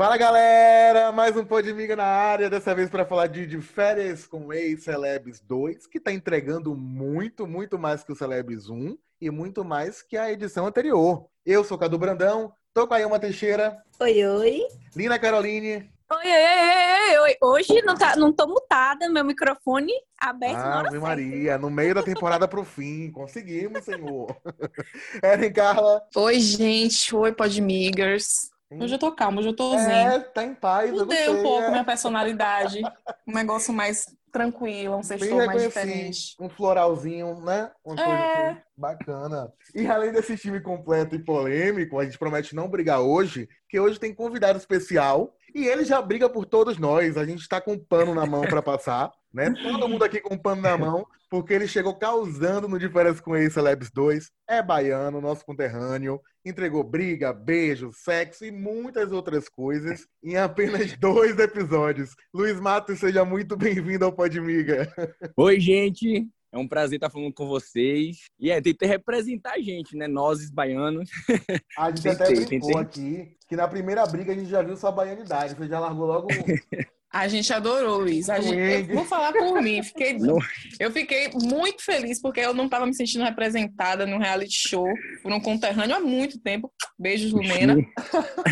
Fala galera, mais um Podmiga na área, dessa vez para falar de, de férias com ex-Celebs 2, que está entregando muito, muito mais que o Celebs 1 e muito mais que a edição anterior. Eu sou Cadu Brandão, tô com a Ilma Teixeira. Oi, oi. Lina Caroline. Oi, oi, oi, oi. Hoje não, tá, não tô mutada, meu microfone aberto ah, na Maria, no meio da temporada pro fim. Conseguimos, senhor. Eren Carla. Oi, gente. Oi, Podmigers. Hoje eu tô calma, hoje eu tô zen. É, tá em paz. Mudei um pouco é. minha personalidade. Um negócio mais tranquilo, um sextor mais diferente. Um floralzinho, né? Uma é. coisa bacana. E além desse time completo e polêmico, a gente promete não brigar hoje, que hoje tem convidado especial. E ele já briga por todos nós. A gente está com um pano na mão para passar. Né? Todo mundo aqui com um pano na mão, porque ele chegou causando no Diferença com Ace Celebs 2. É baiano, nosso conterrâneo. Entregou briga, beijo, sexo e muitas outras coisas em apenas dois episódios. Luiz Matos, seja muito bem-vindo ao Podmiga. Oi, gente. É um prazer estar falando com vocês. E é, tentei representar a gente, né? Nós, baianos. A gente até brincou aqui que na primeira briga a gente já viu sua baianidade. Você já largou logo A gente adorou, Luiz. A gente, eu vou falar por mim. Fiquei, eu fiquei muito feliz porque eu não estava me sentindo representada num reality show por um conterrâneo há muito tempo. Beijos, Lumena.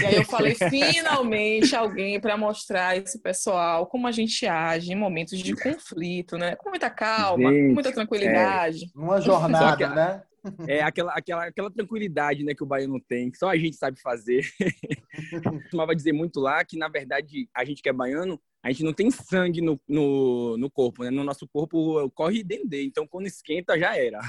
E aí eu falei, finalmente, alguém para mostrar esse pessoal como a gente age em momentos de conflito, né? Com muita calma, gente, com muita tranquilidade. É. Uma jornada, que, né? É aquela, aquela, aquela tranquilidade né, que o baiano tem, que só a gente sabe fazer. Eu costumava dizer muito lá que, na verdade, a gente que é baiano, a gente não tem sangue no, no, no corpo, né? No nosso corpo corre dendê, então quando esquenta já era.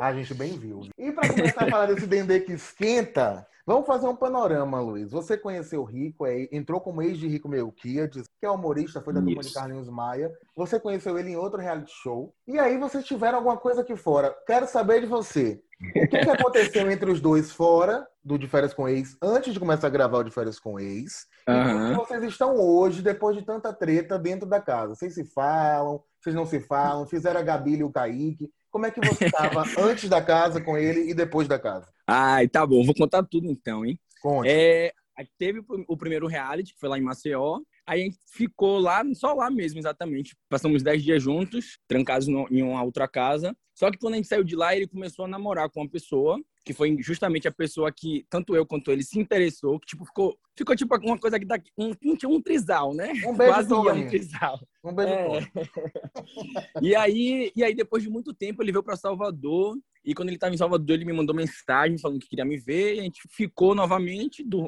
A gente bem viu. E para começar a falar desse dendê que esquenta, vamos fazer um panorama, Luiz. Você conheceu o Rico, é, entrou como ex de Rico Melquiades, que é humorista, foi da turma de Carlinhos Maia. Você conheceu ele em outro reality show. E aí vocês tiveram alguma coisa aqui fora. Quero saber de você. O que, que aconteceu entre os dois fora do De Férias com Ex, antes de começar a gravar o De Férias com Ex? Uhum. E como vocês estão hoje, depois de tanta treta dentro da casa? Vocês se falam, vocês não se falam, fizeram a Gabi e o Kaique. Como é que você estava antes da casa com ele e depois da casa? Ai, tá bom, vou contar tudo então, hein? Conte. É, teve o primeiro reality, que foi lá em Maceió. Aí a gente ficou lá, só lá mesmo, exatamente. Passamos 10 dias juntos, trancados em uma outra casa. Só que quando a gente saiu de lá, ele começou a namorar com uma pessoa, que foi justamente a pessoa que tanto eu quanto ele se interessou, que tipo ficou, ficou tipo uma coisa que dá um, um trisal, né? Um beijo Quase um trisal. Um beijo é. e aí, e aí depois de muito tempo ele veio para Salvador e quando ele estava em Salvador ele me mandou mensagem falando que queria me ver, e a gente ficou novamente, do,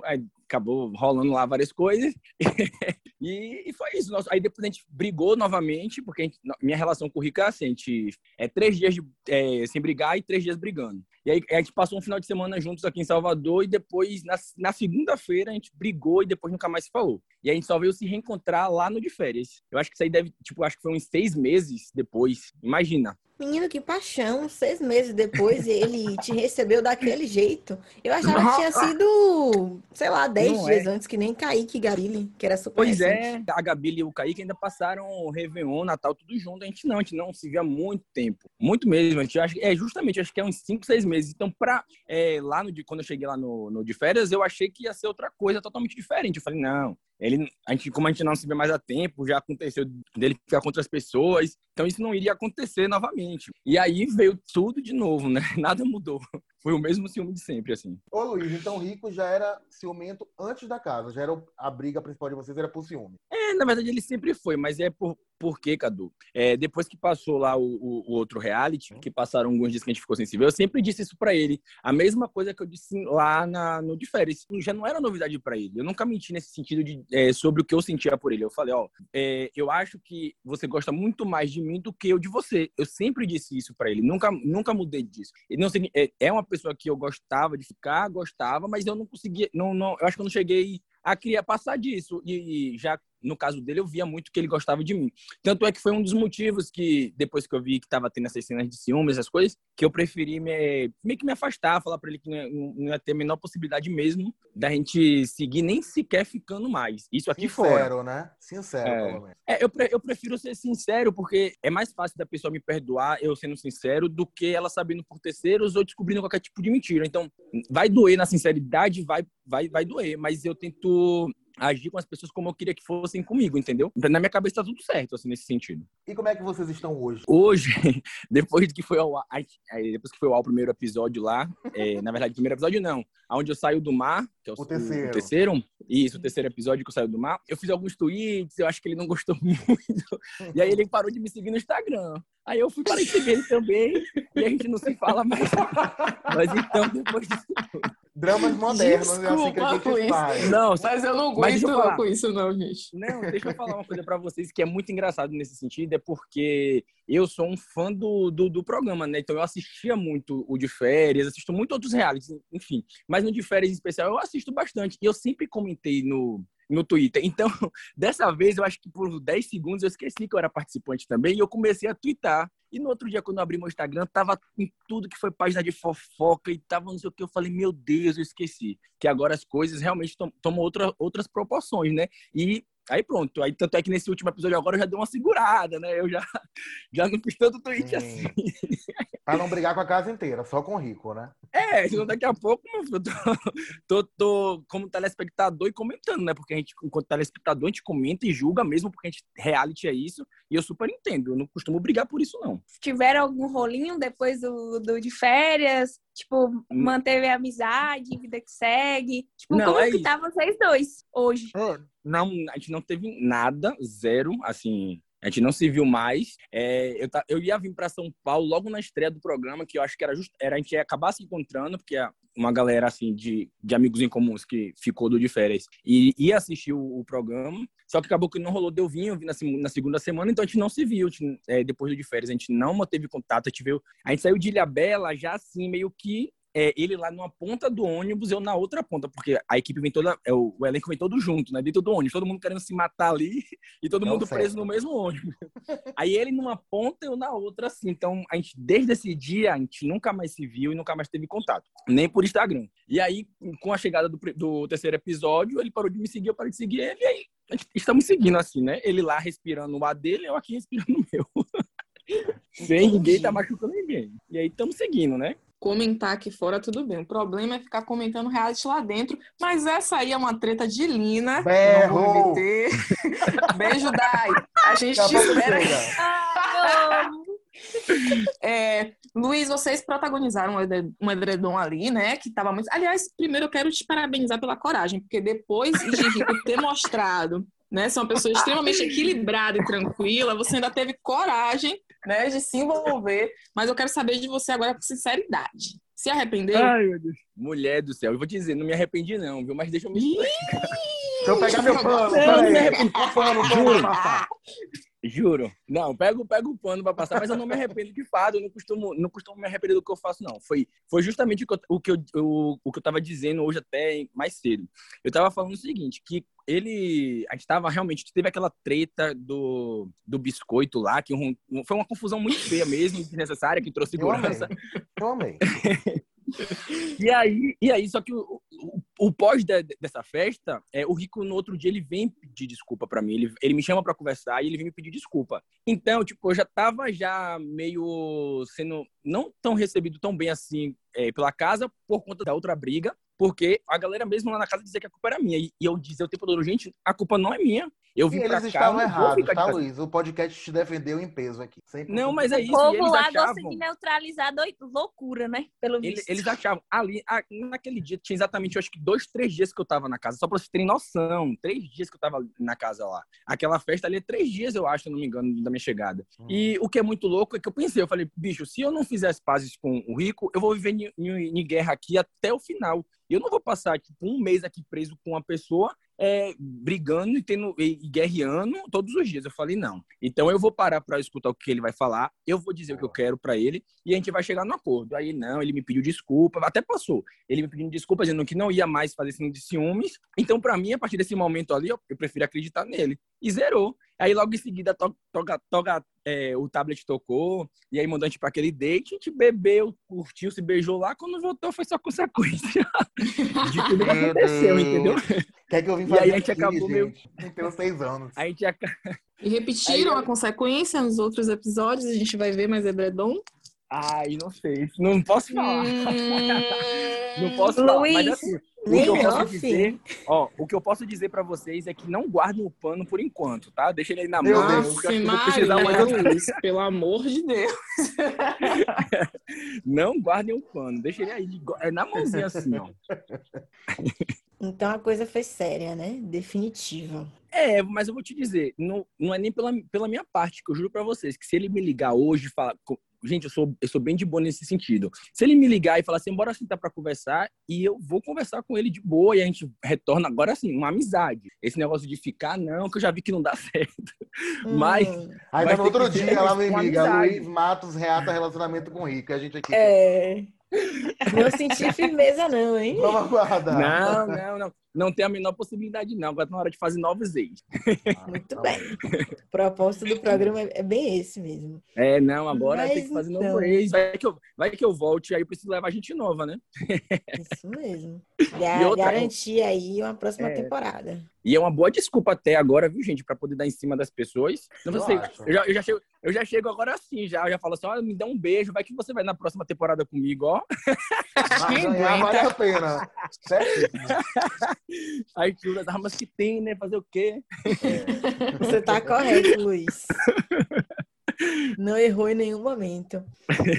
acabou rolando lá várias coisas. e, foi isso. Nosso, aí depois a gente brigou novamente, porque gente, minha relação com o Rico é assim: a gente, é três dias de, é, sem brigar e três dias brigando. E aí a gente passou um final de semana juntos aqui em Salvador e depois, na, na segunda-feira, a gente brigou e depois nunca mais se falou. E a gente só veio se reencontrar lá no de férias. Eu acho que isso aí deve, tipo, acho que foi uns seis meses depois. Imagina. Menino, que paixão. Seis meses depois ele te recebeu daquele jeito. Eu achava que tinha sido, sei lá, dez não dias é. antes, que nem Kaique e Gabile, que era super Pois recente. é, a Gabile e o Kaique ainda passaram o Réveillon, Natal, tudo junto. A gente não, a gente não se via há muito tempo. Muito mesmo. A gente acha, é justamente, acho que é uns cinco, seis meses. Então, pra, é, lá no, quando eu cheguei lá no, no de férias, eu achei que ia ser outra coisa totalmente diferente. Eu falei, não, ele, a gente, como a gente não se vê mais há tempo, já aconteceu dele ficar com outras pessoas, então isso não iria acontecer novamente. E aí veio tudo de novo, né? Nada mudou. Foi o mesmo ciúme de sempre, assim. Ô Luiz, então Rico já era ciumento antes da casa, já era a briga principal de vocês era por ciúme. É, na verdade ele sempre foi, mas é por, por quê, Cadu? É, depois que passou lá o, o, o, outro reality, que passaram alguns dias que a gente ficou sensível, eu sempre disse isso para ele. A mesma coisa que eu disse lá na, no de férias. Já não era novidade para ele. Eu nunca menti nesse sentido de, é, sobre o que eu sentia por ele. Eu falei, ó, é, eu acho que você gosta muito mais de mim do que eu de você. Eu sempre disse isso para ele. Nunca, nunca mudei disso. Ele não é, é uma pessoa que eu gostava de ficar, gostava, mas eu não conseguia, não, não, eu acho que eu não cheguei a queria passar disso. E, já no caso dele, eu via muito que ele gostava de mim. Tanto é que foi um dos motivos que, depois que eu vi que tava tendo essas cenas de ciúmes, essas coisas, que eu preferi me, meio que me afastar, falar para ele que não ia, não ia, ter a menor possibilidade mesmo da gente seguir, nem sequer ficando mais. Isso aqui Sincero, fora. Sincero, né? Sincero, é, pelo menos. É, eu, eu prefiro ser sincero, porque é mais fácil da pessoa me perdoar eu sendo sincero do que ela sabendo por terceiros ou descobrindo qualquer tipo de mentira. Então, vai doer na sinceridade, vai, vai, vai doer, mas eu tento agir com as pessoas como eu queria que fossem comigo, entendeu? Na minha cabeça tá tudo certo, assim, nesse sentido. E como é que vocês estão hoje? Hoje, depois que foi ao, depois que foi ao primeiro episódio lá, é, na verdade, primeiro episódio não, aonde eu saio do mar, que é o, o terceiro. O terceiro, isso, o terceiro episódio que eu saio do mar, eu fiz alguns tweets, eu acho que ele não gostou muito, e aí ele parou de me seguir no Instagram. Aí eu fui para seguir ele também, e a gente não se fala mais. Mas então, depois disso Dramas modernos, Desculpa, é assim que a gente faz. Não, mas eu não aguento com isso, não, gente. Não, deixa eu falar uma coisa para vocês que é muito engraçado nesse sentido, é porque eu sou um fã do, do, do, programa, né? Então eu assistia muito o de férias, assisto muito outros realities, enfim. Mas no de férias em especial eu assisto bastante. E eu sempre comentei no, no Twitter. Então, dessa vez, eu acho que por 10 segundos eu esqueci que eu era participante também e eu comecei a twittar. E no outro dia, quando eu abri meu Instagram, tava em tudo que foi página de fofoca e tava não sei o que. Eu falei, meu Deus, eu esqueci. Que agora as coisas realmente tomam outra, outras proporções, né? E Aí pronto. Aí, tanto é que nesse último episódio agora eu já dei uma segurada, né? Eu já, já não fiz tanto tweet Sim. assim. Pra não brigar com a casa inteira, só com o rico, né? É, senão daqui a pouco eu tô, tô, tô, como telespectador e comentando, né? Porque a gente, enquanto telespectador, a gente comenta e julga mesmo, porque a gente, reality é isso. E eu super entendo. Eu não costumo brigar por isso, não. Tiveram algum rolinho depois do, do de férias? Tipo, hum. manteve a amizade, vida que segue? Tipo, não, como é que tá vocês dois hoje? Não, a gente não teve nada, zero, assim, a gente não se viu mais. É, eu, eu ia vir para São Paulo logo na estreia do programa, que eu acho que era just, era a gente ia acabar se encontrando, porque uma galera assim de, de amigos em comuns que ficou do de férias e ia assistir o, o programa. Só que acabou que não rolou, deu vinho, na, na segunda semana, então a gente não se viu gente, é, depois do de férias. A gente não manteve contato, a gente, veio, a gente saiu de Ilhabela já assim, meio que é, ele lá numa ponta do ônibus, eu na outra ponta, porque a equipe vem toda, é, o, o elenco vem todo junto, né? Dentro do ônibus, todo mundo querendo se matar ali e todo Não mundo certo. preso no mesmo ônibus. Aí ele numa ponta, eu na outra, assim. Então, a gente, desde esse dia, a gente nunca mais se viu e nunca mais teve contato, nem por Instagram. E aí, com a chegada do, do terceiro episódio, ele parou de me seguir, eu parei de seguir ele, e aí estamos seguindo assim, né? Ele lá respirando o ar dele, eu aqui respirando o meu. Sem ninguém tá machucando ninguém. E aí estamos seguindo, né? Comentar aqui fora, tudo bem. O problema é ficar comentando reality lá dentro. Mas essa aí é uma treta de Lina. Berro. Não vou meter. Beijo, Dai. A gente te espera. é, Luiz, vocês protagonizaram um edredom ali, né? Que tava muito. Aliás, primeiro eu quero te parabenizar pela coragem, porque depois de Rico ter mostrado, né? Ser uma pessoa extremamente equilibrada e tranquila, você ainda teve coragem né, de se envolver. Mas eu quero saber de você agora com sinceridade. Se arrependeu? Ai, meu Deus. Mulher do céu, eu vou te dizer, não me arrependi não, viu? Mas deixa eu me explicar. Deixa eu pegar meu pano. Não, não me arrependi. Pano, pano, Juro. Não, pego, pego o pano pra passar, mas eu não me arrependo de fato. Eu não costumo, não costumo me arrepender do que eu faço, não. Foi, foi justamente o que, eu, o, que eu, o, o que eu tava dizendo hoje até mais cedo. Eu tava falando o seguinte, que ele. A gente tava realmente. Teve aquela treta do, do biscoito lá, que um, foi uma confusão muito feia mesmo, desnecessária, que trouxe segurança. Eu amei. Eu amei. e aí, e aí, só que o, o, pós de, dessa festa, é, o Rico no outro dia ele vem pedir desculpa para mim. Ele, ele me chama para conversar e ele vem me pedir desculpa. Então, tipo, eu já tava já meio sendo não tão recebido tão bem assim é, pela casa por conta da outra briga porque a galera mesmo lá na casa dizia que a culpa era minha. E eu dizia o tempo todo, gente, a culpa não é minha. Eu vim e eles cá, estavam errados, tá, Luiz? O podcast te defendeu em peso aqui. Sempre não, mas é isso. O povo eles lá achavam... gosta de neutralizar loucura, né? Pelo eles, eles achavam. Ali, naquele dia, tinha exatamente, eu acho que dois, três dias que eu tava na casa. Só pra vocês terem noção. Três dias que eu tava na casa lá. Aquela festa ali é três dias, eu acho, se não me engano, da minha chegada. Hum. E o que é muito louco é que eu pensei, eu falei, bicho, se eu não fizer as pazes com o Rico, eu vou viver em guerra aqui até o final. Eu não vou passar tipo, um mês aqui preso com uma pessoa é, brigando e, tendo, e, e guerreando todos os dias. Eu falei, não. Então eu vou parar para escutar o que ele vai falar, eu vou dizer o que eu quero para ele e a gente vai chegar no acordo. Aí, não, ele me pediu desculpa, até passou. Ele me pediu desculpa, dizendo que não ia mais fazer esse de ciúmes. Então, para mim, a partir desse momento ali, eu, eu prefiro acreditar nele. E zerou. Aí logo em seguida to, é, o tablet tocou, e aí mandou a gente pra aquele date, a gente bebeu, curtiu, se beijou lá, quando voltou foi só consequência de tudo que aconteceu, entendeu? Quer que eu vim fazer E aí a gente aqui, acabou gente? meio... Tem seis anos. A gente acabou... E repetiram aí, a consequência nos outros episódios, a gente vai ver mais edredom? Ai, não sei, não posso falar. Hum... não posso falar, mas assim, o que eu posso dizer, ó, o que eu posso dizer para vocês é que não guardem o pano por enquanto, tá? Deixa ele aí na mão. Nossa, porque eu precisar Luiz, pelo amor de Deus. não guardem o pano, deixa ele aí de, é na mãozinha assim, ó. Então a coisa foi séria, né? Definitiva. É, mas eu vou te dizer, não, não é nem pela, pela minha parte, que eu juro para vocês, que se ele me ligar hoje e falar, gente, eu sou, eu sou bem de boa nesse sentido. Se ele me ligar e falar assim, bora sentar para conversar, e eu vou conversar com ele de boa, e a gente retorna agora assim, uma amizade. Esse negócio de ficar, não, que eu já vi que não dá certo. Hum. Mas. Aí no outro dia, lá vem amiga, Luiz Matos reata relacionamento com o Rico, a gente aqui. É. Não senti firmeza, não, hein? Vamos aguardar. Não, não, não. Não tem a menor possibilidade, não. Agora tá na hora de fazer novos ex. Ah, Muito tá bem. O propósito do programa é bem esse mesmo. É, não, agora Mas tem que fazer então... novo ex. Vai que, eu, vai que eu volte, aí eu preciso levar gente nova, né? Isso mesmo. Gar outra... Garantir aí uma próxima é... temporada. E é uma boa desculpa até agora, viu, gente, para poder dar em cima das pessoas. Não eu sei, eu já, eu já, chego, eu já chego agora assim, já, eu já falo assim, ó, me dá um beijo, vai que você vai na próxima temporada comigo, ó. Mas ganhar vale a pena. Certo? Aí tira as armas que tem, né? Fazer o quê? É. Você tá correto, Luiz. Não errou em nenhum momento.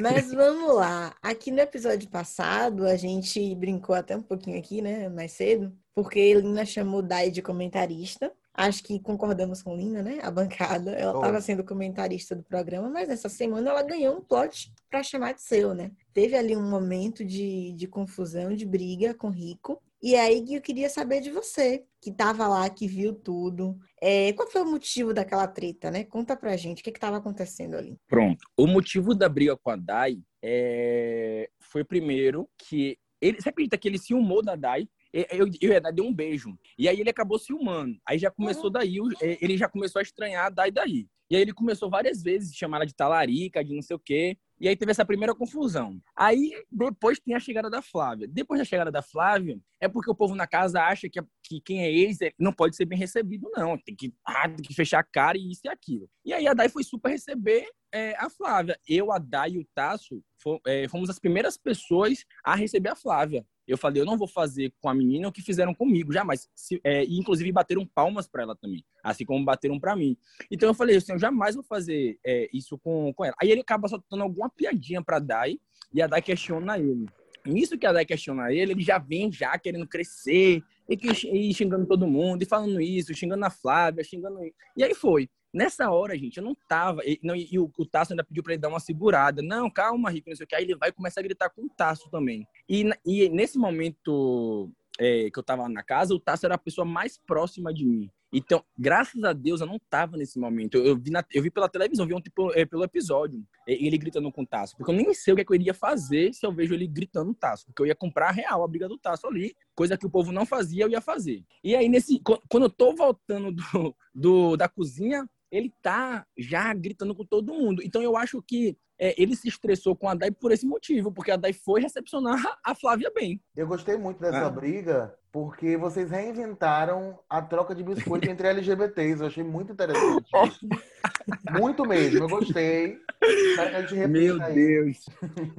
Mas vamos lá. Aqui no episódio passado, a gente brincou até um pouquinho aqui, né? Mais cedo, porque Lina chamou Dai de comentarista. Acho que concordamos com Lina, né? A bancada. Ela estava oh. sendo comentarista do programa, mas nessa semana ela ganhou um plot para chamar de seu, né? Teve ali um momento de, de confusão, de briga com Rico. E aí eu queria saber de você, que estava lá, que viu tudo. É, qual foi o motivo daquela treta, né? Conta pra gente, o que estava acontecendo ali? Pronto. O motivo da briga com a Dai é... foi primeiro que ele, você acredita que ele se humou da Dai? Eu, eu ia dar um beijo. E aí ele acabou se humando. Aí já começou uhum. daí, é, ele já começou a estranhar a Dai daí. E aí ele começou várias vezes a chamar ela de talarica, de não sei o quê. E aí teve essa primeira confusão. Aí depois tem a chegada da Flávia. Depois da chegada da Flávia, é porque o povo na casa acha que, que quem é ex é, não pode ser bem recebido, não. Tem que, ah, tem que fechar a cara e isso e aquilo. E aí a Dai foi super receber é, a Flávia. Eu, a Dai e o Tasso é, fomos as primeiras pessoas a receber a Flávia. Eu falei, eu não vou fazer com a menina o que fizeram comigo, jamais. Se, é, e inclusive bateram palmas para ela também, assim como bateram para mim. Então eu falei assim, eu jamais vou fazer é, isso com, com ela. Aí ele acaba soltando alguma piadinha para Dai e a Dai questiona ele. Nisso que a Dai questiona ele, ele já vem já querendo crescer e, e xingando todo mundo, e falando isso, xingando a Flávia, xingando. E aí foi. Nessa hora, gente, eu não tava. E, não, e o, o Tasso ainda pediu para ele dar uma segurada. Não, calma, Rico, não sei o que. Aí ele vai começar a gritar com o Tasso também. E, e nesse momento é, que eu tava na casa, o Tasso era a pessoa mais próxima de mim. Então, graças a Deus, eu não tava nesse momento. Eu, eu vi, na, eu vi pela televisão, vi ontem pelo, é, pelo episódio, ele gritando com o Tasso. Porque eu nem sei o que, é que, eu iria fazer se eu vejo ele gritando no Tasso. Porque eu ia comprar real a briga do Tasso ali, coisa que o povo não fazia, eu ia fazer. E aí, nesse, quando eu tô voltando do, do da cozinha, ele tá já gritando com todo mundo. Então eu acho que é, ele se estressou com a Dai por esse motivo, porque a Dai foi recepcionar a Flávia bem. Eu gostei muito dessa ah. briga, porque vocês reinventaram a troca de biscoito entre LGBTs. Eu achei muito interessante. muito mesmo, eu gostei. Meu Deus.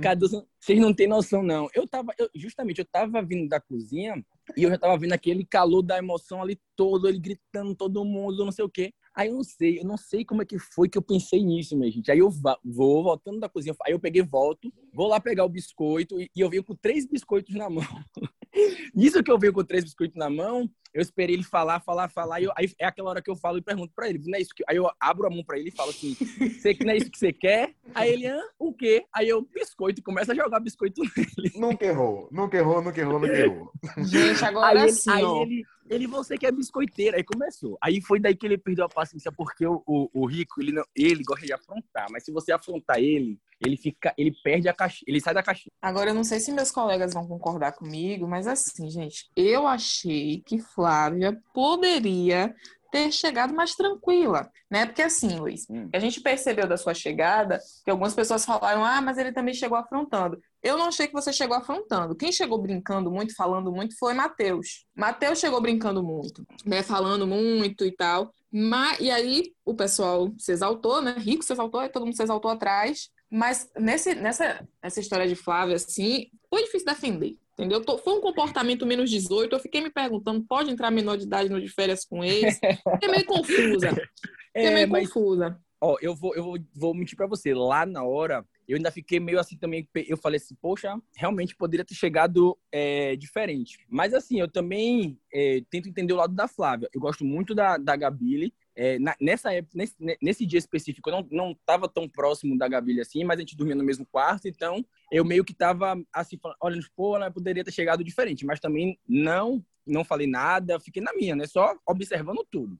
Cadu, vocês não têm noção, não. Eu tava, eu, justamente, eu tava vindo da cozinha e eu já tava vendo aquele calor da emoção ali todo, ele gritando todo mundo, não sei o quê. Aí eu não sei, eu não sei como é que foi que eu pensei nisso, minha gente. Aí eu vou voltando da cozinha, aí eu peguei, volto, vou lá pegar o biscoito e, e eu venho com três biscoitos na mão. Nisso que eu venho com três biscoitos na mão, eu esperei ele falar, falar, falar, e eu, aí é aquela hora que eu falo e pergunto para ele, não é isso que... Aí eu abro a mão para ele e falo assim, você que não é isso que você quer? Aí ele, ah, o quê? Aí eu, biscoito, e começa a jogar biscoito nele. Nunca errou, nunca errou, nunca errou, nunca errou. Gente, agora aí sim, ele, aí ele, ele, você que é biscoiteira. Aí começou. Aí foi daí que ele perdeu a paciência, porque o, o, o Rico, ele, não, ele gosta de afrontar. Mas se você afrontar ele, ele fica, ele perde a caixa, ele sai da caixinha. Agora, eu não sei se meus colegas vão concordar comigo, mas assim, gente, eu achei que Flávia poderia ter chegado mais tranquila, né? Porque assim, Luiz, hum. a gente percebeu da sua chegada que algumas pessoas falaram, ah, mas ele também chegou afrontando. Eu não achei que você chegou afrontando. Quem chegou brincando muito, falando muito, foi Matheus. Matheus chegou brincando muito, né? Falando muito e tal. Mas, e aí o pessoal se exaltou, né? Rico se exaltou, e todo mundo se exaltou atrás. Mas nesse, nessa essa história de Flávia, assim, foi difícil defender. Entendeu? Foi um comportamento menos 18. Eu fiquei me perguntando, pode entrar menor de idade no de férias com eles? É meio confusa. É, é meio mas, confusa. Ó, eu vou, eu vou, vou mentir para você. Lá na hora, eu ainda fiquei meio assim também. Eu falei assim, poxa, realmente poderia ter chegado é, diferente. Mas assim, eu também é, tento entender o lado da Flávia. Eu gosto muito da, da Gabile. É, nessa época, nesse, nesse, dia específico, eu não, não tava tão próximo da Gabi assim, mas a gente dormia no mesmo quarto, então eu meio que tava assim, olhando, pô, ela poderia ter chegado diferente, mas também não, não falei nada, fiquei na minha, né? Só observando tudo.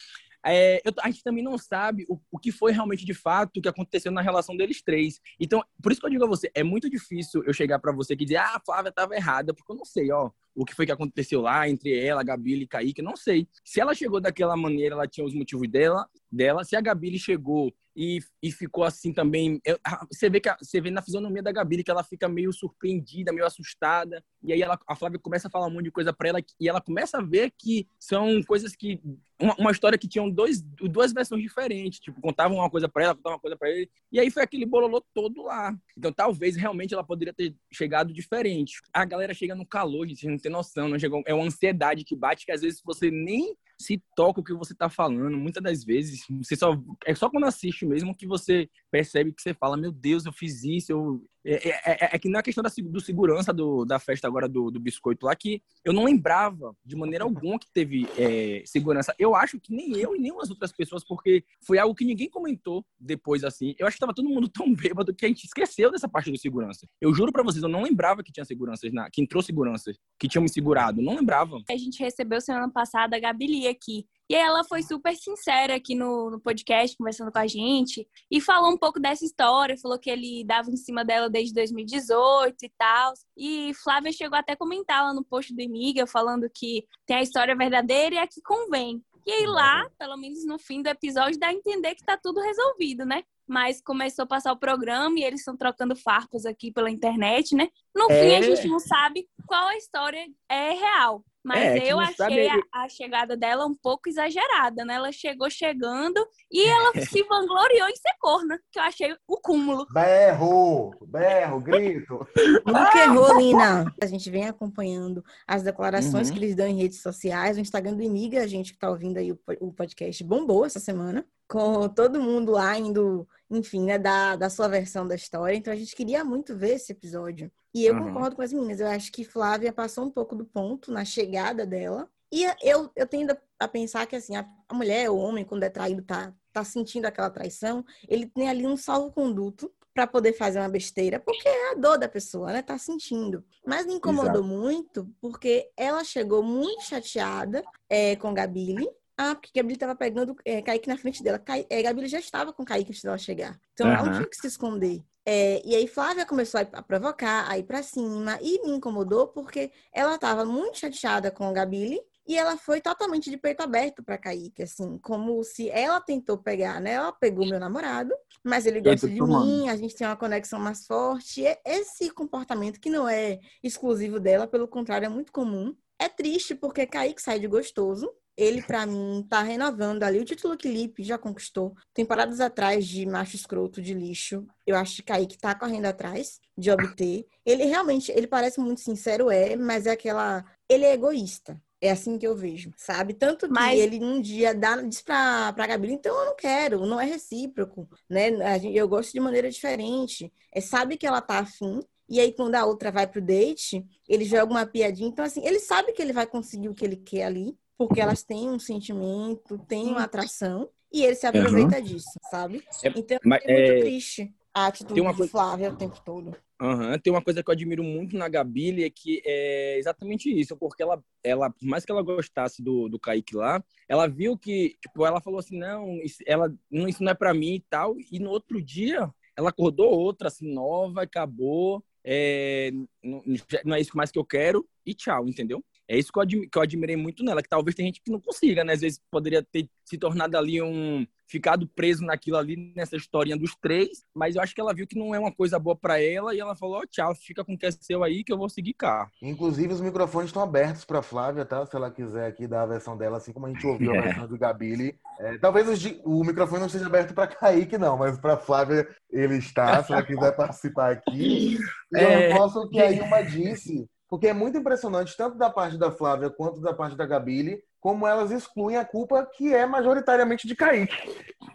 É, eu, a gente também não sabe o, o que foi realmente de fato o que aconteceu na relação deles três. Então, por isso que eu digo a você, é muito difícil eu chegar para você e dizer, ah, a Flávia estava errada, porque eu não sei, ó, o que foi que aconteceu lá entre ela, Gabi e Kaique, não sei. Se ela chegou daquela maneira, ela tinha os motivos dela, dela. Se a Gabi chegou e, e ficou assim também. Eu, você, vê que a, você vê na fisionomia da Gabi que ela fica meio surpreendida, meio assustada. E aí ela, a Flávia começa a falar um monte de coisa para ela e ela começa a ver que são coisas que. Uma, uma história que tinham dois, duas versões diferentes. Tipo, contavam uma coisa para ela, contavam uma coisa para ele. E aí foi aquele bololô todo lá. Então talvez realmente ela poderia ter chegado diferente. A galera chega no calor, gente, tem noção. Não chegou, é uma ansiedade que bate que às vezes você nem se toca o que você está falando. Muitas das vezes, você só é só quando assiste mesmo que você percebe que você fala, meu Deus, eu fiz isso, eu é, é, é, é, que não é questão da do segurança do, da festa agora do, do biscoito lá, que eu não lembrava de maneira alguma que teve é, segurança. Eu acho que nem eu e nem as outras pessoas, porque foi algo que ninguém comentou depois assim. Eu acho que tava todo mundo tão bêbado que a gente esqueceu dessa parte do segurança. Eu juro para vocês, eu não lembrava que tinha seguranças, na, que entrou seguranças, que tinham me segurado. Não lembrava. A gente recebeu semana passada a Gabi aqui. E ela foi super sincera aqui no, no, podcast, conversando com a gente, e falou um pouco dessa história, falou que ele dava em cima dela desde 2018 e tal. E Flávia chegou até a comentar lá no post do Emiga, falando que tem a história verdadeira e a que convém. E aí lá, pelo menos no fim do episódio, dá a entender que tá tudo resolvido, né? Mas começou a passar o programa e eles estão trocando farpas aqui pela internet, né? No é... fim, a gente não sabe qual a história é real. Mas é, eu achei a, a, chegada dela um pouco exagerada, né? Ela chegou chegando e ela se vangloriou em ser corna, que eu achei o cúmulo. Berro, berro, grito. Nunca errou, Lina. A gente vem acompanhando as declarações uhum. que eles dão em redes sociais. O Instagram do Imiga, a gente que tá ouvindo aí o podcast, bombou essa semana. Com todo mundo lá indo, enfim, né, da, da sua versão da história. Então a gente queria muito ver esse episódio. E eu uhum. concordo com as meninas. Eu acho que Flávia passou um pouco do ponto na chegada dela. E eu, eu tendo a pensar que, assim, a, a mulher, o homem, quando é traído, tá, tá sentindo aquela traição, ele tem ali um salvo-conduto para poder fazer uma besteira, porque é a dor da pessoa, né? Tá sentindo. Mas me incomodou Exato. muito, porque ela chegou muito chateada é, com Gabile. Ah, porque Gabile estava pegando é, Kaique na frente dela. Ca... É, Gabile já estava com Kaique antes dela chegar. Então uhum. ela não tinha que se esconder. É, e aí Flávia começou a provocar, a ir para cima, e me incomodou porque ela estava muito chateada com o Gabile e ela foi totalmente de peito aberto para Kaique, assim, como se ela tentou pegar, né? Ela pegou meu namorado, mas ele gosta de mim, a gente tem uma conexão mais forte. Esse comportamento que não é exclusivo dela, pelo contrário, é muito comum. É triste porque Kaique sai de gostoso, ele, para mim, tá renovando ali. O título que Lipe já conquistou. Temporadas atrás de macho escroto de lixo. Eu acho que Kaique tá correndo atrás de obter. Ele realmente, ele parece muito sincero, é, mas é aquela. Ele é egoísta. É assim que eu vejo, sabe? Tanto que Mas... ele um dia dá, diz pra, pra Gabriela, então eu não quero, não é recíproco, né? Eu gosto de maneira diferente. É, sabe que ela tá afim, e aí, quando a outra vai pro date, ele joga uma piadinha. Então, assim, ele sabe que ele vai conseguir o que ele quer ali porque elas têm um sentimento, têm uma atração, e ele se aproveita uhum. disso, sabe? É, então, é muito é... triste a atitude uma... de Flávia o tempo todo. Uhum. Tem uma coisa que eu admiro muito na Gabi é que é exatamente isso, porque ela, ela, por mais que ela gostasse do, do Kaique lá, ela viu que, tipo, ela falou assim, não, isso, ela, não, isso não é para mim e tal, e no outro dia ela acordou outra, assim, nova, acabou, é, não, não é isso mais que eu quero, e tchau, entendeu? É isso que eu, que eu admirei muito nela, que talvez tem gente que não consiga, né? Às vezes poderia ter se tornado ali um. ficado preso naquilo ali, nessa historinha dos três, mas eu acho que ela viu que não é uma coisa boa para ela e ela falou: oh, tchau, fica com o que é seu aí que eu vou seguir cá. Inclusive, os microfones estão abertos para Flávia, tá? Se ela quiser aqui dar a versão dela, assim como a gente ouviu a é. versão do Gabili. É, talvez o microfone não esteja aberto para Kaique, não, mas para Flávia ele está. Se ela quiser participar aqui. É... Eu posso que aí uma disse porque é muito impressionante, tanto da parte da Flávia quanto da parte da Gabile, como elas excluem a culpa que é majoritariamente de Kaique.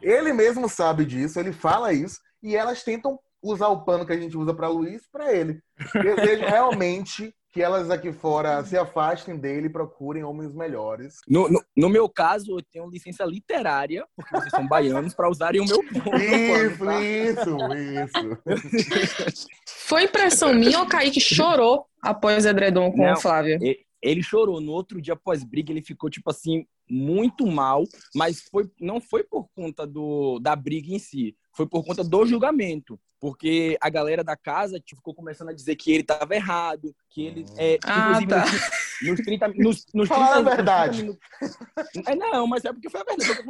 Ele mesmo sabe disso, ele fala isso, e elas tentam usar o pano que a gente usa para Luiz para ele. Desejo realmente que elas aqui fora se afastem dele e procurem homens melhores. No, no, no, meu caso, eu tenho licença literária, porque vocês são baianos, para usarem o meu pano. Isso, tá? isso, isso. Foi impressão minha ou o Kaique chorou após Edredom com Não, o Flávio? Ele, ele chorou. No outro dia, após briga, ele ficou, tipo assim, muito mal, mas foi, não foi por conta do, da briga em si, foi por conta do julgamento. Porque a galera da casa tipo, ficou começando a dizer que ele estava errado, que ele. É, ah, tá. nos, 30 nos, nos 30, a verdade. Minutos, é, não, mas é porque foi a verdade.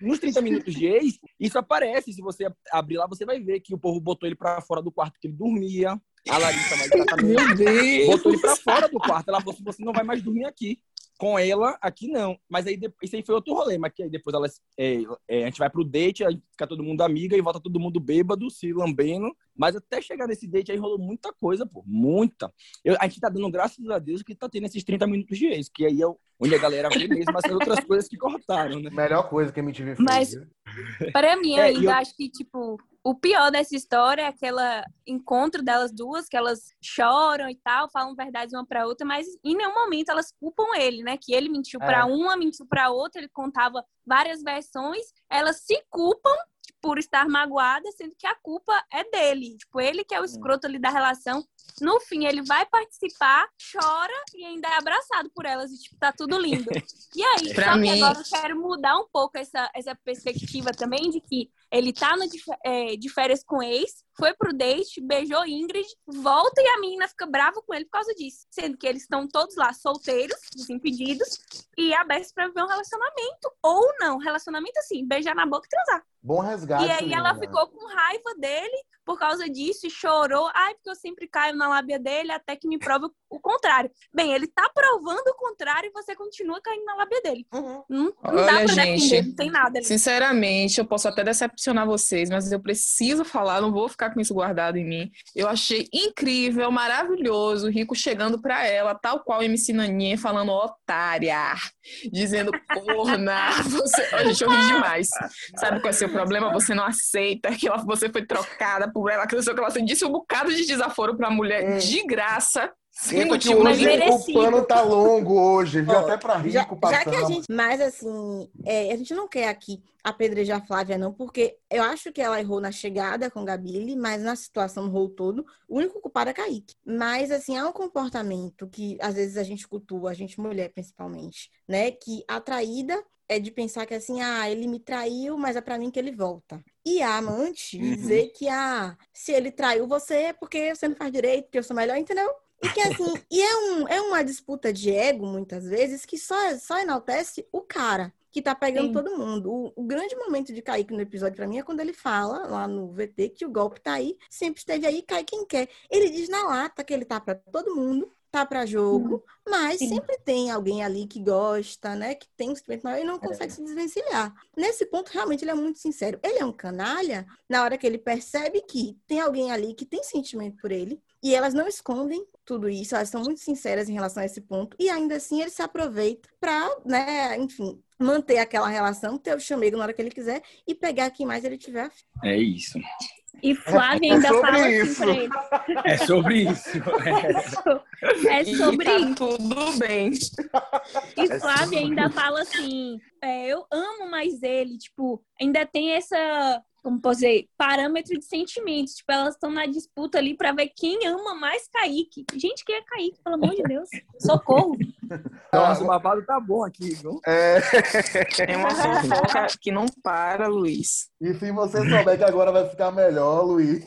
Nos 30 minutos de ex, isso aparece. Se você abrir lá, você vai ver que o povo botou ele para fora do quarto que ele dormia. A Larissa, mas exatamente. Botou ele para fora do quarto. Ela falou assim: você não vai mais dormir aqui. Com ela, aqui não. Mas aí isso aí foi outro rolê, mas que aí depois elas, é, é, a gente vai pro date, aí fica todo mundo amiga e volta todo mundo bêbado, se lambendo. Mas até chegar nesse date aí rolou muita coisa, pô. Muita. Eu, a gente tá dando graças a Deus que tá tendo esses 30 minutos de ex, que aí é onde a galera vê mesmo as outras coisas que cortaram, né? Melhor coisa que a MTV fez. Mas, para mim, é, ainda eu... acho que, tipo, o pior dessa história é aquele encontro delas duas, que elas choram e tal, falam verdades uma para outra, mas em nenhum momento elas culpam ele, né? Que ele mentiu é. para uma, mentiu para outra, ele contava várias versões, elas se culpam por estar magoada, sendo que a culpa é dele. Tipo, ele que é o escroto ali da relação. No fim, ele vai participar, chora e ainda é abraçado por elas. E, tipo, tá tudo lindo. E aí, pra só mim... que agora eu quero mudar um pouco essa, essa perspectiva também de que ele tá no, é, de férias com ex, foi pro date, beijou Ingrid, volta e a menina fica brava com ele por causa disso. Sendo que eles estão todos lá solteiros, desimpedidos, e abertos pra viver um relacionamento. Ou não, relacionamento assim, beijar na boca e transar. Bom resgate. E aí ela ficou com raiva dele por causa disso e chorou. Ai, porque eu sempre caio na lábia dele até que me prova o contrário. Bem, ele tá provando o contrário e você continua caindo na lábia dele. Uhum. Não, não Olha, dá pra gente, defender, não tem nada ali. Sinceramente, eu posso até decepcionar vocês, mas eu preciso falar, não vou ficar com isso guardado em mim. Eu achei incrível, maravilhoso, o Rico chegando pra ela, tal qual MC Naninha, falando otária, dizendo corna. Você... Gente, eu ri demais. Sabe qual é o seu problema? Você não aceita que você foi trocada por ela, que ela disse um bocado de desaforo pra mulher hum. de graça. Sim, porque hoje o pano tá longo hoje, viu? Até para rico já. Já que a gente, mas assim, é, a gente não quer aqui apedrejar a Flávia não, porque eu acho que ela errou na chegada com Gabile, mas na situação no rol todo, o único culpado é Kaique. Mas assim, há um comportamento que às vezes a gente cultua, a gente mulher principalmente, né, que a traída é de pensar que assim, ah, ele me traiu, mas é para mim que ele volta. E a amante uhum. dizer que ah, se ele traiu você é porque você não faz direito, porque eu sou melhor, entendeu? E que assim, e é, um, é uma disputa de ego, muitas vezes, que só, só enaltece o cara que tá pegando Sim. todo mundo. O, o, grande momento de Kaique no episódio para mim é quando ele fala lá no VT que o golpe tá aí, sempre esteve aí, cai quem quer. Ele diz na lata que ele tá para todo mundo, tá para jogo, uhum. mas Sim. sempre tem alguém ali que gosta, né, que tem um sentimento maior e não consegue é. se desvencilhar. Nesse ponto, realmente, ele é muito sincero. Ele é um canalha na hora que ele percebe que tem alguém ali que tem sentimento por ele, e elas não escondem tudo isso, elas são muito sinceras em relação a esse ponto, e ainda assim ele se aproveita para, né, enfim, manter aquela relação, ter o chamego na hora que ele quiser e pegar quem mais ele tiver. É isso. E Flávia ainda é fala assim isso. assim pra ele. É sobre isso. É, é sobre tá isso. Tudo bem. E é Flávia ainda fala assim: é, eu amo mais ele, tipo, ainda tem essa como posso dizer, parâmetro de sentimentos. Tipo, elas estão na disputa ali para ver quem ama mais Kaique. Gente, quem é Kaique, pelo amor de Deus? Socorro. Nossa, o babado tá bom aqui, viu? É. É uma fofoca que não para, Luiz. E se você souber que agora vai ficar melhor, Luiz.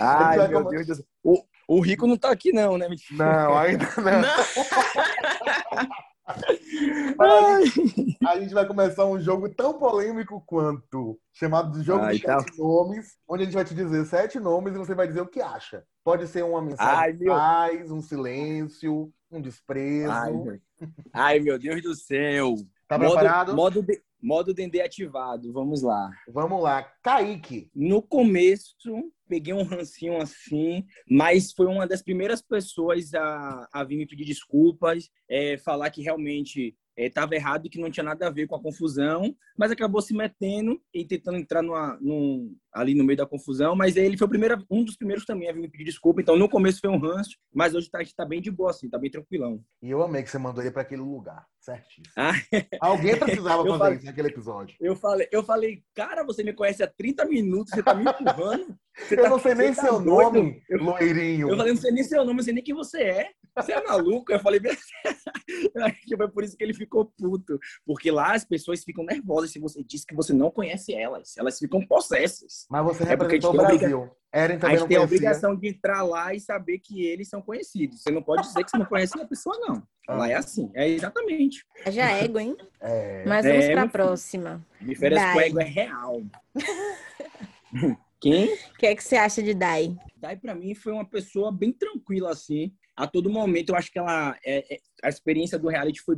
Ai, vai meu como- Deus do céu. O, o Rico não tá aqui, não, né? Não, ainda não. Ai. A gente vai começar um jogo tão polêmico quanto chamado de jogo Ai, de tá. sete nomes, onde a gente vai te dizer sete nomes e você vai dizer o que acha. Pode ser uma mensagem Ai, de meu- paz, um silêncio, um desprezo. Ai, meu- Ai, meu Deus do céu. Tá modo, preparado? Modo, de, modo Dendê ativado, vamos lá. Vamos lá. Kaique. No começo, peguei um rancinho assim, mas foi uma das primeiras pessoas a, a vir me pedir desculpas, é, falar que realmente estava errado e que não tinha nada a ver com a confusão, mas acabou se metendo e tentando entrar numa, num- ali no meio da confusão, mas ele foi o primeiro, um dos primeiros também a vir me pedir desculpa, então no começo foi um ranço, mas hoje tá, tá bem de boa, assim, tá bem tranquilão. E eu amei que você mandou ele para aquele lugar. Certíssimo. Ah. Alguém precisava fazer falei- isso naquele episódio. Eu falei, eu falei, cara, você me conhece há 30 minutos, você tá me empurrando? Você Eu tá- não sei nem tá seu doido? nome, loirinho. Eu falei, não sei nem seu nome, não sei nem quem você é. Você é maluco? Eu falei, eu acho que foi por isso que ele ficou puto. Porque lá as pessoas ficam nervosas se você diz que você não conhece elas. Elas ficam possessas. Mas você É representou o gente tem a. Eren A também gente não tem a obrigação de entrar lá e saber que eles são conhecidos. Você não pode dizer que você não conhece a pessoa, não. Lá é assim. É exatamente. Já égua, hein? É, Mas É, vamos pra meu filho. próxima. Me férias com ego é real. Quem? O que é que você acha de Dai? Dai para mim foi uma pessoa bem tranquila assim. A todo momento eu acho que ela é, é- a experiência do reality foi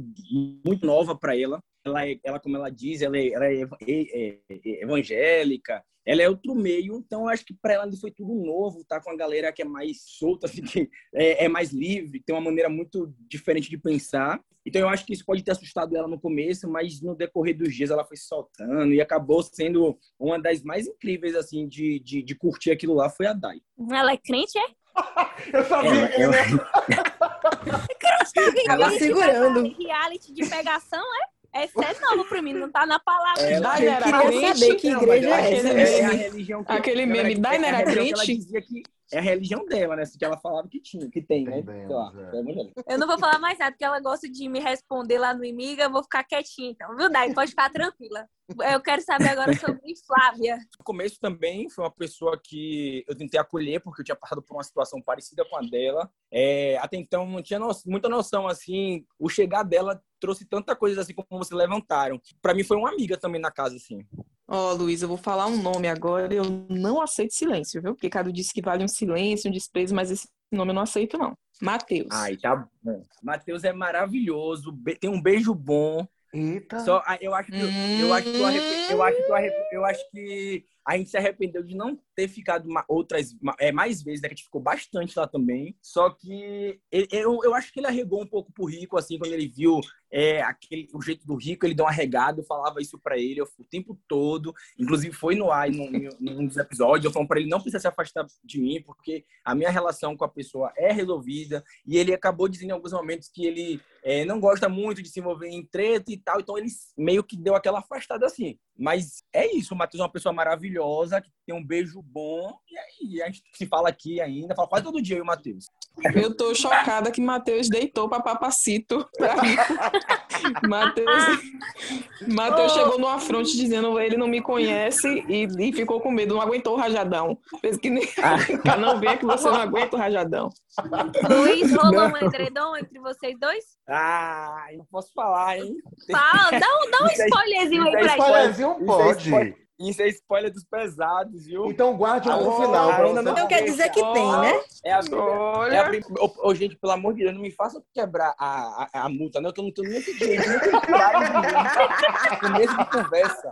muito nova para ela. Ela, é- ela como ela diz, ela é, ela é eva- é- é- é evangélica. Ela é outro meio, então eu acho que para ela ali foi tudo novo, tá com a galera que é mais solta, assim, que é, é mais livre, tem uma maneira muito diferente de pensar. Então eu acho que isso pode ter assustado ela no começo, mas no decorrer dos dias ela foi soltando e acabou sendo uma das mais incríveis assim de, de, de curtir aquilo lá foi a Dai. Ela é crente, é? Eu sabia que ele ia... Tava segurando. Reality de pegação, é? Essa é novo pra mim, não tá na palavra. Ela- Dai Eu era queria crente? saber que Não, igreja mas é aquele essa. é a meme- religião que, aquele meme, Dai não é a era religião que ela crente? dizia que é a religião dela, né? Que ela falava que tinha, que tem, né? Lá, é. é. Eu não vou falar mais nada, porque ela gosta de me responder lá no Imiga, eu vou ficar quietinha então, viu, Dai? Pode ficar tranquila. Eu quero saber agora sobre Flávia. No começo também foi uma pessoa que eu tentei acolher, porque eu tinha passado por uma situação parecida com a dela. É, até então não tinha no- muita noção, assim, o chegar dela trouxe tanta coisa assim como vocês levantaram. Pra mim foi uma amiga também na casa, assim. Ó, Luiz, eu vou falar um nome agora e eu não aceito silêncio, viu? Porque Cado disse que vale um silêncio, um desprezo, mas esse nome eu não aceito, não. Matheus. Ai, tá bom. Matheus é maravilhoso, tem um beijo bom. Eita. Só, ah, eu acho que eu acho que eu, arrepe- eu acho que eu, arrepe- eu acho que a gente se arrependeu de não ter ficado ma- outras é, mais vezes, né? Que a gente ficou bastante lá também. Só que eu, eu acho que ele arregou um pouco pro Rico, assim, quando ele viu é, aquele, o jeito do Rico, ele deu uma regada, eu falava isso pra ele eu, o tempo todo. Inclusive foi no ar num, num dos episódios, eu falando pra ele não precisa se afastar de mim, porque a minha relação com a pessoa é resolvida. E ele acabou dizendo em alguns momentos que ele é, não gosta muito de se envolver em treta e tal, então ele meio que deu aquela afastada assim. Mas é isso, o Matheus é uma pessoa maravilhosa, que tem um beijo bom, e aí a gente se fala aqui ainda, fala quase todo dia eu e o Matheus. Eu tô chocada que Matheus deitou pra papacito. Matheus, Matheus chegou no afronte dizendo ele não me conhece e, e ficou com medo, não aguentou o rajadão. Fez que nem pra não ver que você não aguenta o rajadão. Luiz, rolou Não. um edredom entre vocês dois? Ah, não posso falar, hein? Fala, dá um, dá um aí- spoilerzinho aí aí pra gente. Isso é pode. spoiler. Isso é spoiler dos pesados, viu? Então guarde Alô, final. ainda não Então quer dizer que tem, né? É a, é a Olha, prim- ô, ô, gente, pelo amor de Deus, não me faça quebrar a, a, a multa, não, que eu não tenho nem que dinheiro, nem que tirarem de mim. Começo de conversa.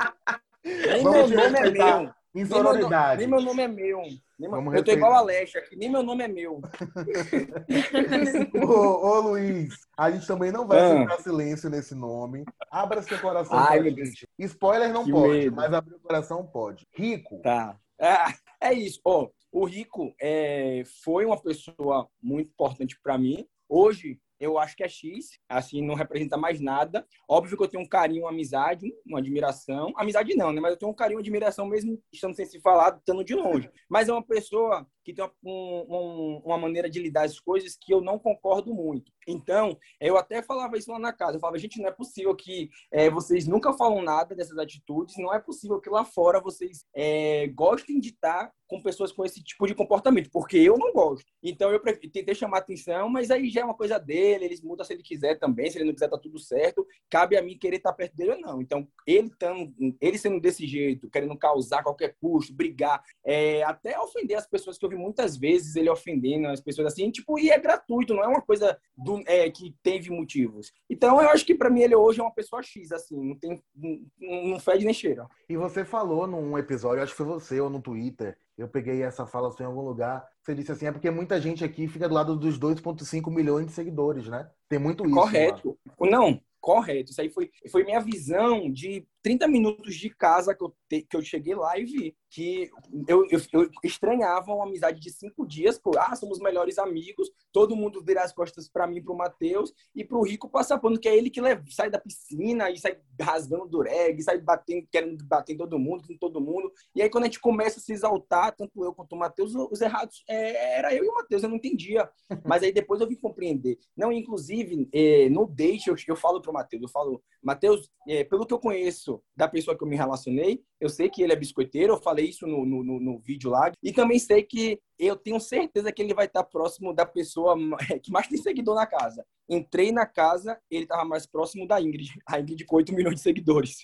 Nem Vamos meu nome é meu. Em Nem meu, nome é meu. Nem Vamos eu tô igual a Alexa aqui, nem meu nome é meu. Ô, ô, Luiz, a gente também não vai Ah. aceitar silêncio nesse nome. Abra seu coração Ai, meu. Spoiler não Que pode, medo. mas abrir o coração pode. Rico. Tá. É, é isso. Ó, o Rico é, foi uma pessoa muito importante para mim. Hoje, eu acho que é X, assim, não representa mais nada. Óbvio que eu tenho um carinho, uma amizade, uma admiração. Amizade não, né? Mas eu tenho um carinho, uma admiração mesmo estando sem se falar, estando de longe. Mas é uma pessoa que tem uma, um, uma maneira de lidar as coisas que eu não concordo muito. Então, eu até falava isso lá na casa. Eu falava, gente, não é possível que é, vocês nunca falam nada dessas atitudes, não é possível que lá fora vocês é, gostem de estar com pessoas com esse tipo de comportamento, porque eu não gosto. Então eu tentei chamar atenção, mas aí já é uma coisa dele, eles mudam se ele quiser também, se ele não quiser tá tudo certo. Cabe a mim querer estar perto dele ou não. Então ele tão, ele sendo desse jeito, querendo causar qualquer custo, brigar, é, até ofender as pessoas que eu vi muitas vezes ele ofendendo as pessoas assim, tipo, e é gratuito, não é uma coisa do, é, que teve motivos. Então eu acho que para mim ele hoje é uma pessoa X, assim, não tem, não, não fede nem cheira. E você falou num episódio, acho que foi você ou no Twitter, eu peguei essa fala sua em algum lugar. Você disse assim, é porque muita gente aqui fica do lado dos 2,5 milhões de seguidores, né? Tem muito isso. Correto. Lá. Não, correto. Isso aí foi, foi minha visão de 30 minutos de casa que eu, te, que eu cheguei lá e vi que eu, eu, eu, estranhava uma amizade de cinco dias, por ah, somos melhores amigos, todo mundo virar as costas para mim, para o Matheus, e para o Rico passar pano, que é ele que leva, sai da piscina e sai rasgando dureg, sai batendo, querendo bater em todo mundo, com todo mundo. E aí, quando a gente começa a se exaltar, tanto eu quanto o Matheus, os errados é, era eu e o Matheus, eu não entendia. Mas aí depois eu vim compreender. Não, inclusive, é, no date, eu, eu falo para o Matheus, eu falo, Matheus, é, pelo que eu conheço da pessoa que eu me relacionei, eu sei que ele é biscoiteiro, eu falei isso no, no, no vídeo lá, e também sei que eu tenho certeza que ele vai estar próximo da pessoa que mais tem seguidor na casa. Entrei na casa, ele estava mais próximo da Ingrid. A Ingrid com 8 milhões de seguidores.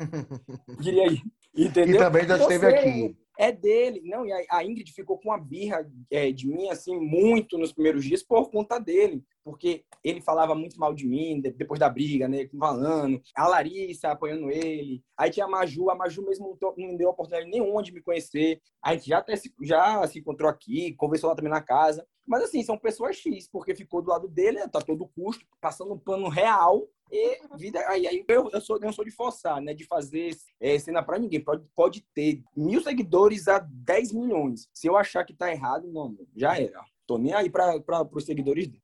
Diria aí. Entendeu? E também já esteve aqui é dele. Não, e a Ingrid ficou com uma birra é, de mim, assim, muito nos primeiros dias por conta dele. Porque ele falava muito mal de mim, depois da briga, né? Falando. A Larissa apoiando ele. Aí tinha a Maju. A Maju mesmo não deu oportunidade nenhuma de me conhecer. A gente já, até se, já se encontrou aqui, conversou lá também na casa. Mas, assim, são pessoas X, porque ficou do lado dele, tá todo custo, passando um pano real e vida, aí, aí eu, eu, sou, eu sou de forçar, né? De fazer é, cena para ninguém. Pode, pode ter mil seguidores a 10 milhões. Se eu achar que tá errado, não, já era. Tô nem aí para os seguidores dele.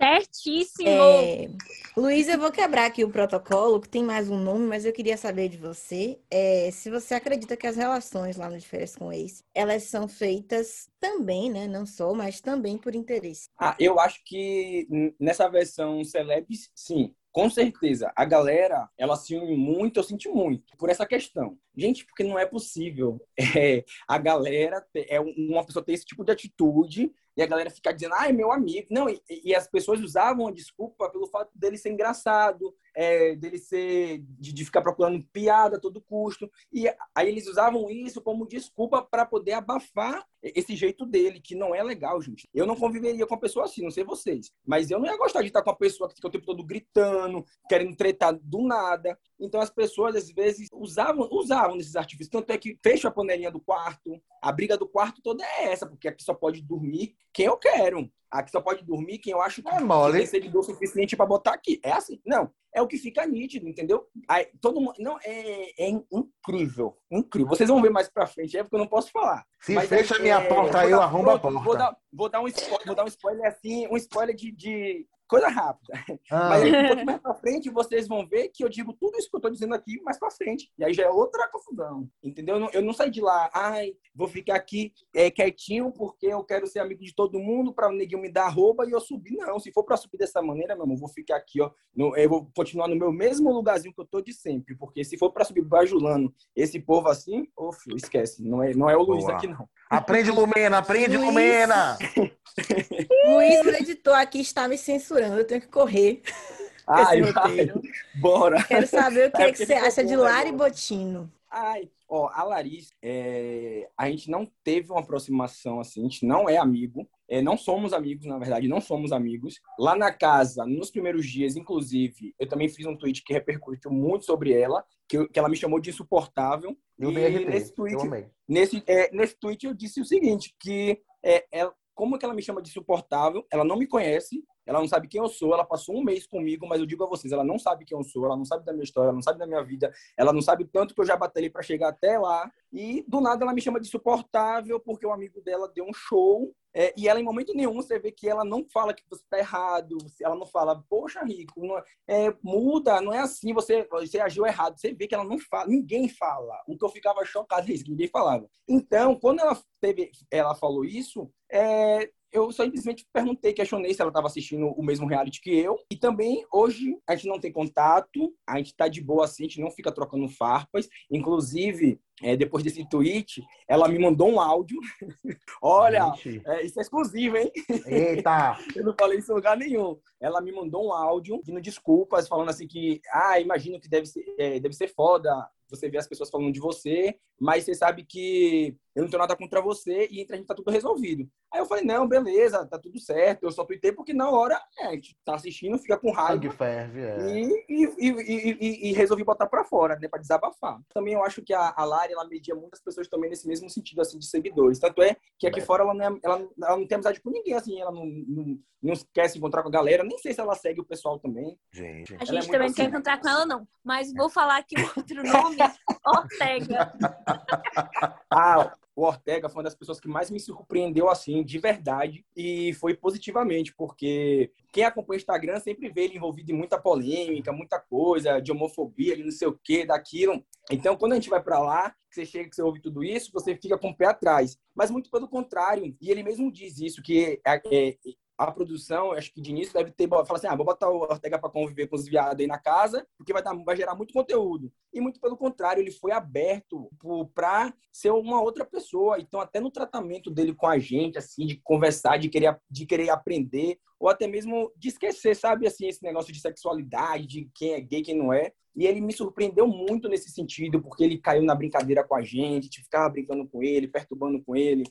Certíssimo! É... Luiz, eu vou quebrar aqui o protocolo, que tem mais um nome, mas eu queria saber de você é, se você acredita que as relações lá no Diferença com Ex, elas são feitas também, né? Não só, mas também por interesse. Ah, eu acho que nessa versão Celebs, sim. Com certeza, a galera, ela se une muito, eu senti muito, por essa questão. Gente, porque não é possível é, a galera, é uma pessoa ter esse tipo de atitude e a galera ficar dizendo, ah, é meu amigo. Não, e, e, as pessoas usavam a desculpa pelo fato dele ser engraçado, é, dele ser de, de, ficar procurando piada a todo custo. E aí eles usavam isso como desculpa para poder abafar esse jeito dele, que não é legal, gente. Eu não conviveria com uma pessoa assim, não sei vocês, mas eu não ia gostar de estar com uma pessoa que fica o tempo todo gritando, querendo tretar do nada. Então as pessoas às vezes usavam, usavam desses artifícios, tanto é que fecha a panelinha do quarto. A briga do quarto toda é essa, porque aqui só pode dormir quem eu quero. Aqui só pode dormir quem eu acho que, é mole. tem seguidor suficiente para botar aqui. É assim? Não. É o que fica nítido, entendeu? Aí, todo mundo. Não, é, é incrível. Incrível. Vocês vão ver mais pra frente, é porque eu não posso falar. Se Mas fecha é, minha é, porta aí, eu arrombo a porta. Vou dar, vou dar, um, spoiler, vou dar um spoiler assim, um spoiler de, de coisa rápida. Ah. Mas aí, um pouco mais pra frente, vocês vão ver que eu digo tudo isso que eu tô dizendo aqui mais pra frente. E aí já é outra confusão. Entendeu? Eu não, eu não saí de lá, ai, vou ficar aqui é, quietinho porque eu quero ser amigo de todo mundo pra o neguinho me dar roupa e eu subir. Não, se for pra subir dessa maneira, meu irmão, vou ficar aqui, ó. No, eu vou continuar no meu mesmo lugarzinho que eu tô de sempre. Porque se for pra subir bajulando esse povo assim, ô, filho, esquece. Não é, não é o Luiz Boa. aqui, não. Aprende, Lumena, aprende, Luiz... Lumena! Luiz, o editor aqui está me censurando, eu tenho que correr. Ai, vai, bora. Quero saber o que, é que você acha de Lari Botino. Ai, ó, a Larissa, é, a gente não teve uma aproximação assim, a gente não é amigo, é, não somos amigos, na verdade, não somos amigos. Lá na casa, nos primeiros dias, inclusive, eu também fiz um tweet que repercutiu muito sobre ela, que, que ela me chamou de insuportável. Eu e nesse tweet, eu nesse, é, nesse tweet eu disse o seguinte, que é, ela, como que ela me chama de insuportável? Ela não me conhece, ela não sabe quem eu sou, ela passou um mês comigo, mas eu digo a vocês, ela não sabe quem eu sou, ela não sabe da minha história, ela não sabe da minha vida, ela não sabe tanto que eu já batalhei para chegar até lá. E do nada ela me chama de insuportável porque o amigo dela deu um show É, e ela, em momento nenhum, você vê que ela não fala que você está errado, ela não fala, poxa, Rico, não, é, muda, não é assim, você, você agiu errado. Você vê que ela não fala, ninguém fala. O que eu ficava chocado é isso, ninguém falava. Então, quando ela, teve, ela falou isso, é, eu simplesmente perguntei, questionei se ela estava assistindo o mesmo reality que eu. E também, hoje, a gente não tem contato, a gente está de boa assim, a gente não fica trocando farpas. Inclusive, é, depois desse tweet, ela me mandou um áudio. Olha, é, isso é exclusivo, hein? Eita! eu não falei isso em lugar nenhum. Ela me mandou um áudio pedindo desculpas, falando assim que, ah, imagino que deve ser, é, deve ser foda você vê as pessoas falando de você, mas você sabe que eu não tenho nada contra você e entre a gente tá tudo resolvido. Aí eu falei, não, beleza, tá tudo certo. Eu só tuitei porque na hora é, a gente tá assistindo, fica com raiva. Ferve, é. e, e, e, e, resolvi botar pra fora, né, pra desabafar. Também eu acho que a, a Lari, ela media muitas pessoas também nesse mesmo sentido, assim, de seguidores. Tanto é que aqui é. fora ela não, é, ela, ela não tem amizade com ninguém, assim, ela não, não, não quer se encontrar com a galera. Nem sei se ela segue o pessoal também. Gente. A gente é também não quer encontrar com ela, não. Mas vou falar aqui outro nome, Ortega. ah, o Ortega foi uma das pessoas que mais me surpreendeu, assim, de verdade, e foi positivamente, porque quem acompanha o Instagram sempre vê ele envolvido em muita polêmica, muita coisa, de homofobia, não sei o que, daquilo. Então, quando a gente vai para lá, você chega, você ouve tudo isso, você fica com o pé atrás. Mas muito pelo contrário, e ele mesmo diz isso, que é, é, a produção, acho que de início deve ter, fala assim, ah, vou botar o Ortega para conviver com os viados aí na casa, porque vai, dar, vai gerar muito conteúdo. E muito pelo contrário, ele foi aberto para ser uma outra pessoa. Então, até no tratamento dele com a gente, assim, de conversar, de querer, de querer aprender, ou até mesmo de esquecer, sabe, assim, esse negócio de sexualidade, de quem é gay, quem não é. E ele me surpreendeu muito nesse sentido, porque ele caiu na brincadeira com a gente, a gente ficava brincando com ele, perturbando com ele.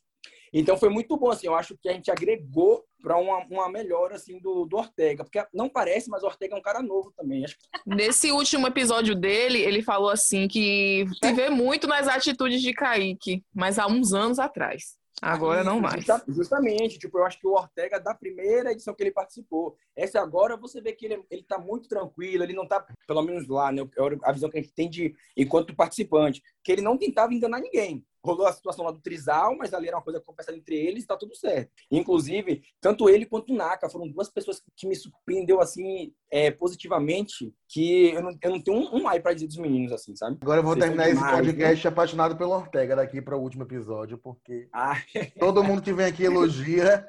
Então foi muito bom, assim, eu acho que a gente agregou para uma, uma melhora assim do, do Ortega, porque não parece, mas o Ortega é um cara novo também. Acho. Nesse último episódio dele, ele falou assim que se vê muito nas atitudes de Kaique, mas há uns anos atrás. Agora não mais. Justamente, tipo, eu acho que o Ortega, da primeira edição que ele participou, essa agora você vê que ele, ele tá muito tranquilo, ele não tá, pelo menos lá, né? A visão que a gente tem de enquanto participante, que ele não tentava enganar ninguém rolou a situação lá do Trizal, mas ali era uma coisa conversada entre eles tá tudo certo. Inclusive, tanto ele quanto o Naka foram duas pessoas que me surpreendeu, assim, é, positivamente, que eu não, eu não tenho um, um ai pra dizer dos meninos, assim, sabe? Agora eu vou Vocês terminar esse podcast né? apaixonado pelo Ortega daqui para o último episódio, porque ah. todo mundo que vem aqui elogia.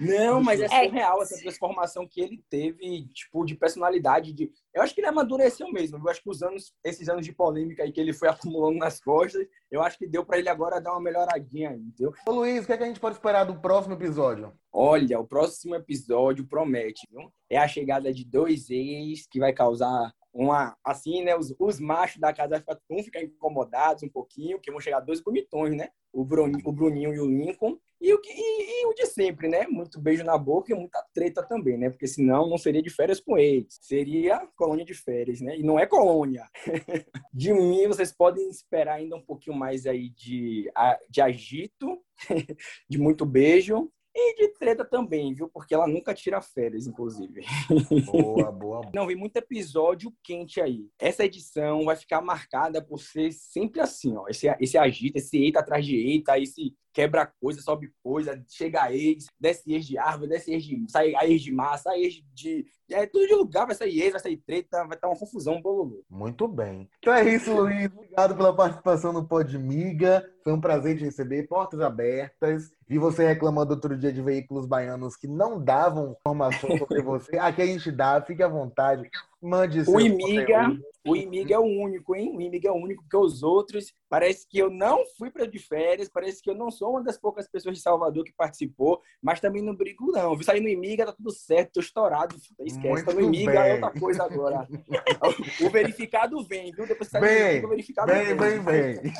Não, mas é surreal essa transformação que ele teve, tipo, de personalidade. De... Eu acho que ele amadureceu mesmo. Eu acho que os anos, esses anos de polêmica aí que ele foi acumulando nas costas, eu acho que deu para ele agora dar uma melhoradinha aí, entendeu? Ô Luiz, o que, é que a gente pode esperar do próximo episódio? Olha, o próximo episódio promete, viu? É a chegada de dois ex que vai causar uma assim, né? Os, os machos da casa vão ficar incomodados um pouquinho, porque vão chegar dois bonitões, né? O Bruninho, o Bruninho e o Lincoln. E o, que, e, e, o de sempre, né? Muito beijo na boca e muita treta também, né? Porque senão não seria de férias com eles. Seria colônia de férias, né? E não é colônia. de mim, vocês podem esperar ainda um pouquinho mais aí de, de agito, de muito beijo e de treta também, viu? Porque ela nunca tira férias, inclusive. Boa, boa. Não, vem muito episódio quente aí. Essa edição vai ficar marcada por ser sempre assim, ó. Esse, esse agita, esse eita atrás de eita, esse quebra coisa, sobe coisa, chega ex, desce ex de árvore, desce ex de. sai ex de massa, sai ex de. É tudo de lugar, vai sair ex, vai sair treta, vai estar uma confusão, bololô. Muito bem. Então é isso, Luiz. Obrigado pela participação no Podmiga. Foi um prazer te receber, portas abertas. Vi você reclamando outro dia de veículos baianos que não davam informação sobre você. Aqui a gente dá, fique à vontade. Mande o Imiga, o Imiga é o único, hein? O Imiga é o único, porque os outros, parece que eu não fui para de férias, parece que eu não sou uma das poucas pessoas de Salvador que participou, mas também não brigo, não. Vi sair no Imiga, tá tudo certo, tô estourado. Esquece, tá no Imiga é bem. é outra coisa agora. o verificado vem, viu? Depois sai bem, Imiga, o verificado vem. Bem, bem, bem.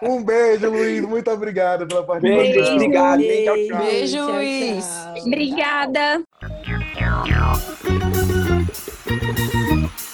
um beijo, Luiz. Muito obrigado pela participação. Beijo, obrigado. Beijo, beijo Luiz. Obrigada. Thank you.